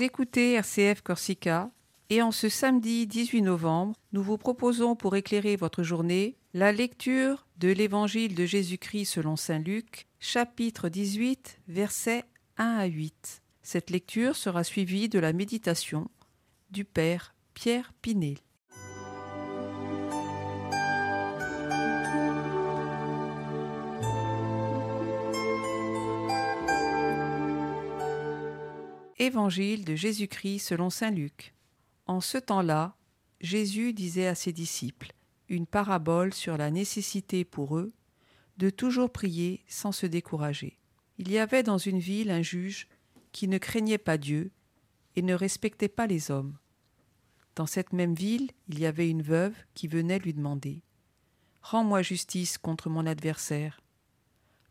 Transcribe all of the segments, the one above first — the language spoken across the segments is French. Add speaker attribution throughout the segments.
Speaker 1: Écoutez RCF Corsica et en ce samedi 18 novembre, nous vous proposons pour éclairer votre journée la lecture de l'Évangile de Jésus-Christ selon Saint Luc, chapitre 18, versets 1 à 8. Cette lecture sera suivie de la méditation du Père Pierre Pinet. Évangile de Jésus-Christ selon Saint Luc. En ce temps-là, Jésus disait à ses disciples une parabole sur la nécessité pour eux de toujours prier sans se décourager. Il y avait dans une ville un juge qui ne craignait pas Dieu et ne respectait pas les hommes. Dans cette même ville, il y avait une veuve qui venait lui demander Rends-moi justice contre mon adversaire.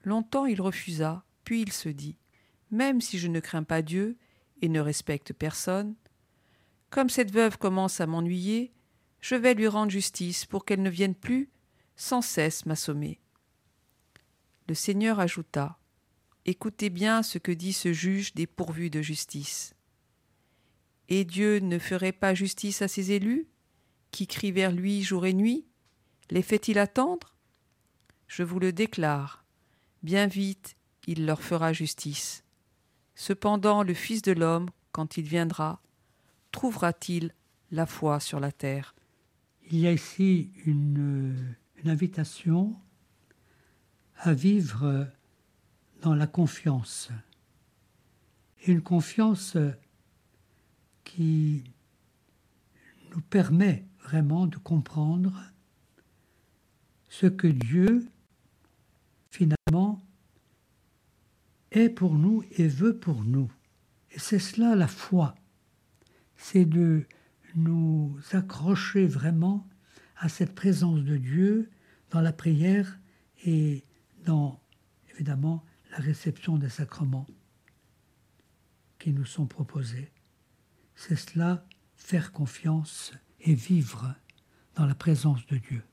Speaker 1: Longtemps il refusa, puis il se dit Même si je ne crains pas Dieu et ne respecte personne, comme cette veuve commence à m'ennuyer, je vais lui rendre justice pour qu'elle ne vienne plus sans cesse m'assommer. Le Seigneur ajouta Écoutez bien ce que dit ce juge dépourvu de justice. Et Dieu ne ferait pas justice à ses élus, qui crient vers lui jour et nuit Les fait-il attendre? Je vous le déclare, bien vite il leur fera justice. Cependant le Fils de l'homme, quand il viendra, trouvera-t-il la foi sur la terre?
Speaker 2: Il y a ici une, invitation à vivre dans la confiance. Une confiance qui nous permet vraiment de comprendre ce que Dieu, finalement, est pour nous et veut pour nous. Et c'est cela la foi. C'est de nous accrocher vraiment à cette présence de Dieu dans la prière et dans, évidemment, la réception des sacrements qui nous sont proposés. C'est cela, faire confiance et vivre dans la présence de Dieu.